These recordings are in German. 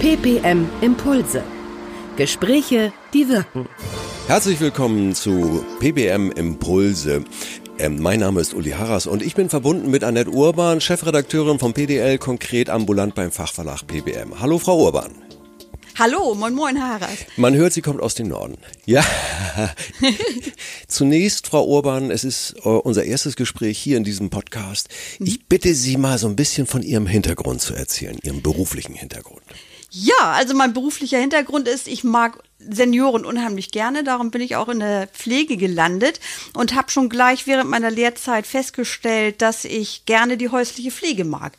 PPM Impulse. Gespräche, die wirken. Herzlich willkommen zu PBM Impulse. Ähm, mein Name ist Uli Harras und ich bin verbunden mit Annette Urban, Chefredakteurin vom PDL, konkret ambulant beim Fachverlag PBM. Hallo, Frau Urban. Hallo, moin moin Harras. Man hört, sie kommt aus dem Norden. Ja. Zunächst, Frau Urban, es ist äh, unser erstes Gespräch hier in diesem Podcast. Ich bitte Sie mal so ein bisschen von Ihrem Hintergrund zu erzählen, Ihrem beruflichen Hintergrund. Ja, also mein beruflicher Hintergrund ist, ich mag Senioren unheimlich gerne, darum bin ich auch in der Pflege gelandet und habe schon gleich während meiner Lehrzeit festgestellt, dass ich gerne die häusliche Pflege mag.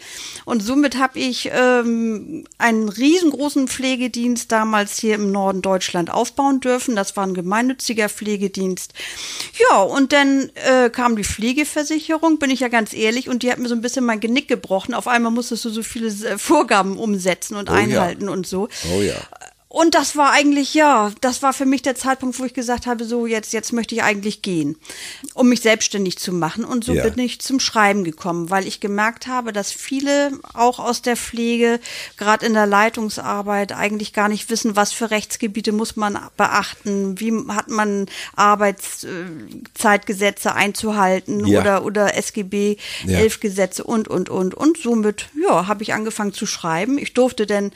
Und somit habe ich ähm, einen riesengroßen Pflegedienst damals hier im Norden Deutschland aufbauen dürfen. Das war ein gemeinnütziger Pflegedienst. Ja, und dann äh, kam die Pflegeversicherung, bin ich ja ganz ehrlich, und die hat mir so ein bisschen mein Genick gebrochen. Auf einmal musstest du so viele äh, Vorgaben umsetzen und Oh einhalten ja. und so. Oh ja. Und das war eigentlich, ja, das war für mich der Zeitpunkt, wo ich gesagt habe, so jetzt, jetzt möchte ich eigentlich gehen, um mich selbstständig zu machen. Und so Ja. bin ich zum Schreiben gekommen, weil ich gemerkt habe, dass viele auch aus der Pflege, gerade in der Leitungsarbeit, eigentlich gar nicht wissen, was für Rechtsgebiete muss man beachten, wie hat man Arbeitszeitgesetze einzuhalten Ja. oder, oder SGB Ja. 11 Gesetze und, und, und. Und somit, ja, habe ich angefangen zu schreiben. Ich durfte denn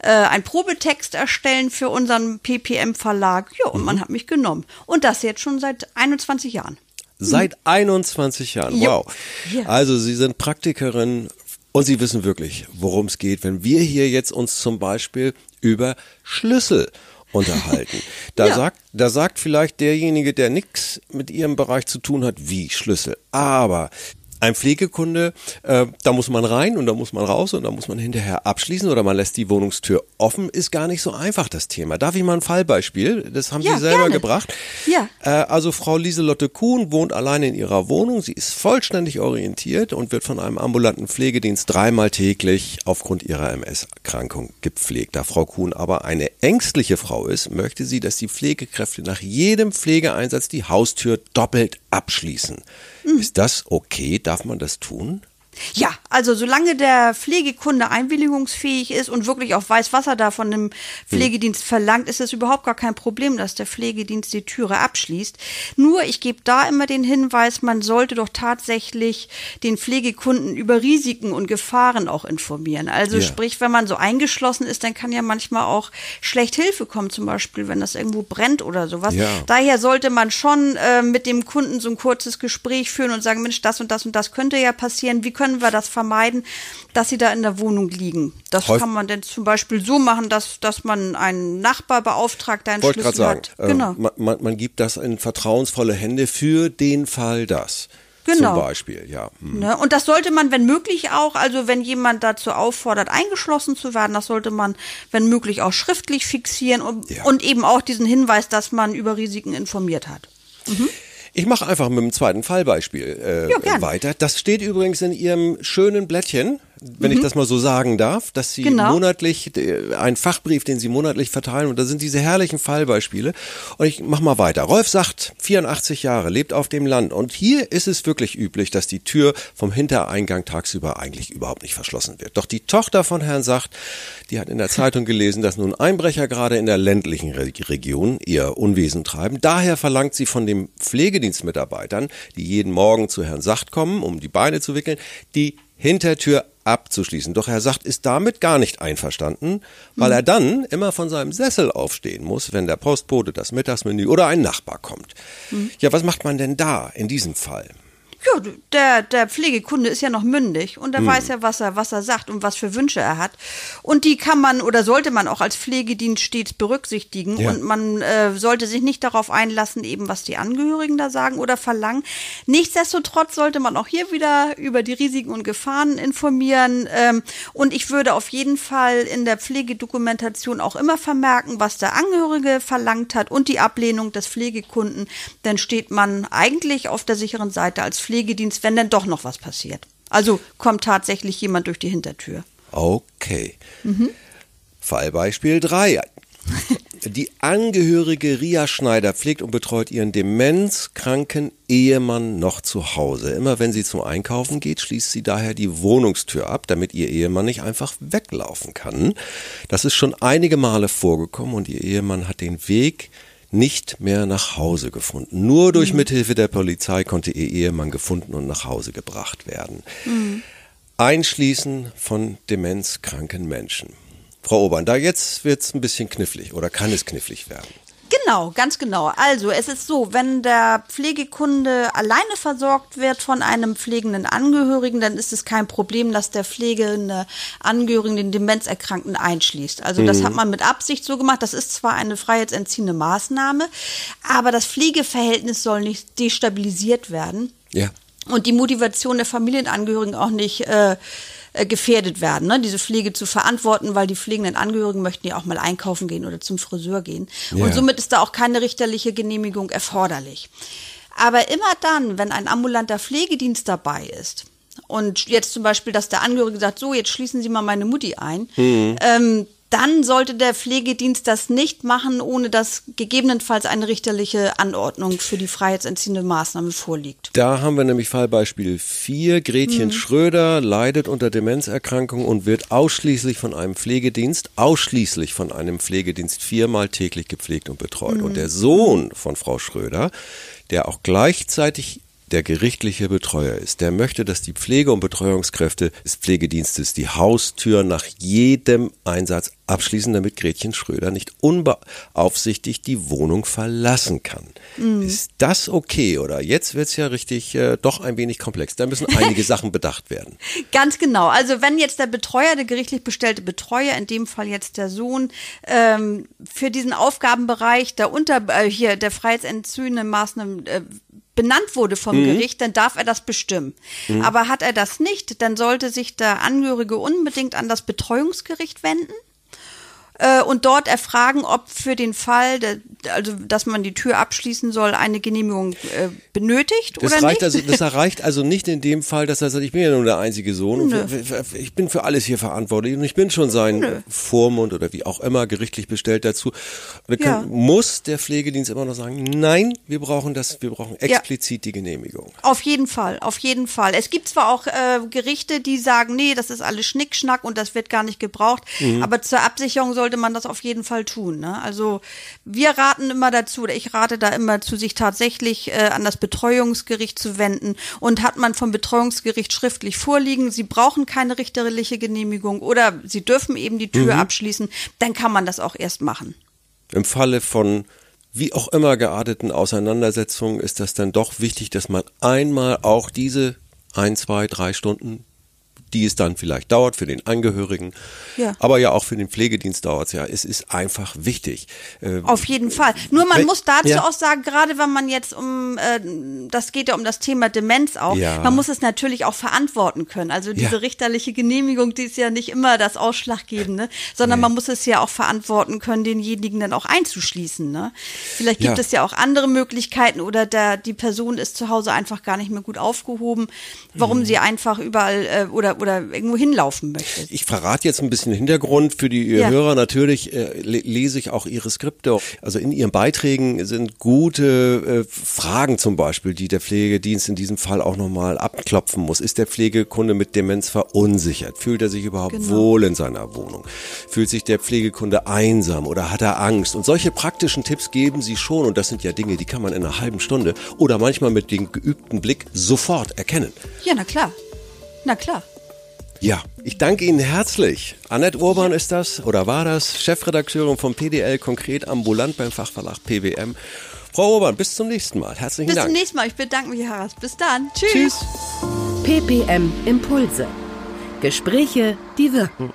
äh, einen Probetext erstellen für unseren PPM-Verlag. Ja, und Mhm. man hat mich genommen. Und das jetzt schon seit 21 Jahren. Seit 21 Jahren. Wow. Ja. Also Sie sind Praktikerin und Sie wissen wirklich, worum es geht, wenn wir hier jetzt uns zum Beispiel über Schlüssel unterhalten. Da Ja. sagt, da sagt vielleicht derjenige, der nichts mit Ihrem Bereich zu tun hat, wie Schlüssel. Aber ein Pflegekunde, äh, da muss man rein und da muss man raus und da muss man hinterher abschließen oder man lässt die Wohnungstür offen, ist gar nicht so einfach das Thema. Darf ich mal ein Fallbeispiel? Das haben Ja, Sie selber gerne. gebracht. Ja. Äh, also Frau Lieselotte Kuhn wohnt alleine in ihrer Wohnung. Sie ist vollständig orientiert und wird von einem ambulanten Pflegedienst dreimal täglich aufgrund ihrer MS-Erkrankung gepflegt. Da Frau Kuhn aber eine ängstliche Frau ist, möchte sie, dass die Pflegekräfte nach jedem Pflegeeinsatz die Haustür doppelt abschließen. Hm. Ist das okay? Darf man das tun? Ja, also solange der Pflegekunde einwilligungsfähig ist und wirklich auch weiß, was er da von dem Pflegedienst verlangt, ist es überhaupt gar kein Problem, dass der Pflegedienst die Türe abschließt. Nur ich gebe da immer den Hinweis, man sollte doch tatsächlich den Pflegekunden über Risiken und Gefahren auch informieren. Also Ja. sprich, wenn man so eingeschlossen ist, dann kann ja manchmal auch schlecht Hilfe kommen, zum Beispiel, wenn das irgendwo brennt oder sowas. Ja. Daher sollte man schon äh, mit dem Kunden so ein kurzes Gespräch führen und sagen, Mensch, das und das und das könnte ja passieren. Wie können wir das vermeiden, dass sie da in der Wohnung liegen? Das Häuf- kann man denn zum Beispiel so machen, dass, dass man einen Nachbar beauftragt, einen Wollte Schlüssel sagen, hat. äh, Genau. man, man, gibt das in vertrauensvolle Hände für den Fall das. Genau. Zum Beispiel, ja. Hm. Ne? Und das sollte man, wenn möglich auch, also wenn jemand dazu auffordert, eingeschlossen zu werden, das sollte man, wenn möglich, auch schriftlich fixieren und, Ja. und eben auch diesen Hinweis, dass man über Risiken informiert hat. Ich mache einfach mit dem zweiten Fallbeispiel äh, Ja, weiter. Das steht übrigens in Ihrem schönen Blättchen, wenn ich das mal so sagen darf, dass Sie Mhm. Genau. monatlich, äh, ein Fachbrief, den Sie monatlich verteilen, und da sind diese herrlichen Fallbeispiele. Und ich mach mal weiter. Rolf sagt, 84 Jahre, lebt auf dem Land. Und hier ist es wirklich üblich, dass die Tür vom Hintereingang tagsüber eigentlich überhaupt nicht verschlossen wird. Doch die Tochter von Herrn sagt, die hat in der Zeitung gelesen, dass nun Einbrecher gerade in der ländlichen Re Region ihr Unwesen treiben. Daher verlangt sie von den Pflegedienstmitarbeitern, die jeden Morgen zu Herrn Sacht kommen, um die Beine zu wickeln, die Hintertür abzuschließen. Doch Herr Sacht ist damit gar nicht einverstanden, weil er dann immer von seinem Sessel aufstehen muss, wenn der Postbote das Mittagsmenü oder ein Nachbar kommt. Ja, was macht man denn da in diesem Fall? Ja, der, der Pflegekunde ist ja noch mündig und er weiß ja, was er, was er sagt und was für Wünsche er hat. Und die kann man oder sollte man auch als Pflegedienst stets berücksichtigen. Ja. Und man äh, sollte sich nicht darauf einlassen, eben was die Angehörigen da sagen oder verlangen. Nichtsdestotrotz sollte man auch hier wieder über die Risiken und Gefahren informieren. Ähm, und ich würde auf jeden Fall in der Pflegedokumentation auch immer vermerken, was der Angehörige verlangt hat und die Ablehnung des Pflegekunden. Dann steht man eigentlich auf der sicheren Seite als Pflegedienst, wenn denn doch noch was passiert. Also kommt tatsächlich jemand durch die Hintertür. Okay. Fallbeispiel 3. Die Angehörige Ria Schneider pflegt und betreut ihren demenzkranken Ehemann noch zu Hause. Immer wenn sie zum Einkaufen geht, schließt sie daher die Wohnungstür ab, damit ihr Ehemann nicht einfach weglaufen kann. Das ist schon einige Male vorgekommen und ihr Ehemann hat den Weg nicht mehr nach Hause gefunden. Nur durch mhm. Mithilfe der Polizei konnte ihr Ehemann gefunden und nach Hause gebracht werden. Mhm. Einschließen von demenzkranken Menschen. Frau Obern, da jetzt wird es ein bisschen knifflig oder kann es knifflig werden. Genau, ganz genau. Also es ist so, wenn der Pflegekunde alleine versorgt wird von einem pflegenden Angehörigen, dann ist es kein Problem, dass der pflegende Angehörigen den Demenzerkrankten einschließt. Also das mhm. hat man mit Absicht so gemacht. Das ist zwar eine freiheitsentziehende Maßnahme, aber das Pflegeverhältnis soll nicht destabilisiert werden. Ja. Und die Motivation der Familienangehörigen auch nicht äh, äh, gefährdet werden, ne? diese Pflege zu verantworten, weil die pflegenden Angehörigen möchten ja auch mal einkaufen gehen oder zum Friseur gehen. Ja. Und somit ist da auch keine richterliche Genehmigung erforderlich. Aber immer dann, wenn ein ambulanter Pflegedienst dabei ist, und jetzt zum Beispiel, dass der Angehörige sagt, so, jetzt schließen Sie mal meine Mutti ein, mhm. ähm, dann sollte der Pflegedienst das nicht machen, ohne dass gegebenenfalls eine richterliche Anordnung für die freiheitsentziehende Maßnahme vorliegt. Da haben wir nämlich Fallbeispiel 4. Gretchen mhm. Schröder leidet unter Demenzerkrankung und wird ausschließlich von einem Pflegedienst, ausschließlich von einem Pflegedienst viermal täglich gepflegt und betreut. Mhm. Und der Sohn von Frau Schröder, der auch gleichzeitig der gerichtliche Betreuer ist, der möchte, dass die Pflege- und Betreuungskräfte des Pflegedienstes die Haustür nach jedem Einsatz abschließen, damit Gretchen Schröder nicht unbeaufsichtigt die Wohnung verlassen kann. Mm. Ist das okay oder jetzt wird es ja richtig äh, doch ein wenig komplex. Da müssen einige Sachen bedacht werden. Ganz genau. Also wenn jetzt der Betreuer, der gerichtlich bestellte Betreuer, in dem Fall jetzt der Sohn, ähm, für diesen Aufgabenbereich der unter äh, hier der freiheitsentzügenden Maßnahmen äh, benannt wurde vom mhm. Gericht, dann darf er das bestimmen. Mhm. Aber hat er das nicht, dann sollte sich der Angehörige unbedingt an das Betreuungsgericht wenden äh, und dort erfragen, ob für den Fall, de, also dass man die Tür abschließen soll, eine Genehmigung äh, benötigt das oder reicht nicht. Also, das erreicht also nicht in dem Fall, dass er sagt, ich bin ja nur der einzige Sohn Nö. ich bin für alles hier verantwortlich und ich bin schon sein Nö. Vormund oder wie auch immer gerichtlich bestellt dazu. Kann, ja. Muss der Pflegedienst immer noch sagen, nein, wir brauchen das, wir brauchen explizit ja. die Genehmigung. Auf jeden Fall, auf jeden Fall. Es gibt zwar auch äh, Gerichte, die sagen, nee, das ist alles Schnickschnack und das wird gar nicht gebraucht, mhm. aber zur Absicherung soll sollte man das auf jeden Fall tun. Ne? Also wir raten immer dazu, oder ich rate da immer zu, sich tatsächlich äh, an das Betreuungsgericht zu wenden. Und hat man vom Betreuungsgericht schriftlich vorliegen, sie brauchen keine richterliche Genehmigung oder sie dürfen eben die Tür mhm. abschließen, dann kann man das auch erst machen. Im Falle von wie auch immer gearteten Auseinandersetzungen ist das dann doch wichtig, dass man einmal auch diese ein, zwei, drei Stunden die es dann vielleicht dauert für den Angehörigen, ja. aber ja auch für den Pflegedienst dauert es ja. Es ist einfach wichtig. Äh, Auf jeden Fall. Nur man muss dazu ja. auch sagen, gerade wenn man jetzt um, äh, das geht ja um das Thema Demenz auch, ja. man muss es natürlich auch verantworten können. Also diese richterliche Genehmigung, die ist ja nicht immer das Ausschlaggebende, sondern nee. man muss es ja auch verantworten können, denjenigen dann auch einzuschließen. Ne? Vielleicht gibt es ja auch andere Möglichkeiten oder der, die Person ist zu Hause einfach gar nicht mehr gut aufgehoben, warum mhm. sie einfach überall äh, oder oder irgendwo hinlaufen möchte. Ich verrate jetzt ein bisschen Hintergrund für die ja. Hörer. Natürlich äh, lese ich auch Ihre Skripte. Also in Ihren Beiträgen sind gute äh, Fragen zum Beispiel, die der Pflegedienst in diesem Fall auch nochmal abklopfen muss. Ist der Pflegekunde mit Demenz verunsichert? Fühlt er sich überhaupt genau. wohl in seiner Wohnung? Fühlt sich der Pflegekunde einsam oder hat er Angst? Und solche praktischen Tipps geben Sie schon. Und das sind ja Dinge, die kann man in einer halben Stunde oder manchmal mit dem geübten Blick sofort erkennen. Ja, na klar. Na klar. Ja, ich danke Ihnen herzlich. Annette Urban ist das oder war das, Chefredakteurin vom PDL, konkret ambulant beim Fachverlag PWM. Frau Urban, bis zum nächsten Mal. Herzlichen bis Dank. Bis zum nächsten Mal. Ich bedanke mich, Harras. Bis dann. Tschüss. Tschüss. PPM Impulse. Gespräche, die wirken.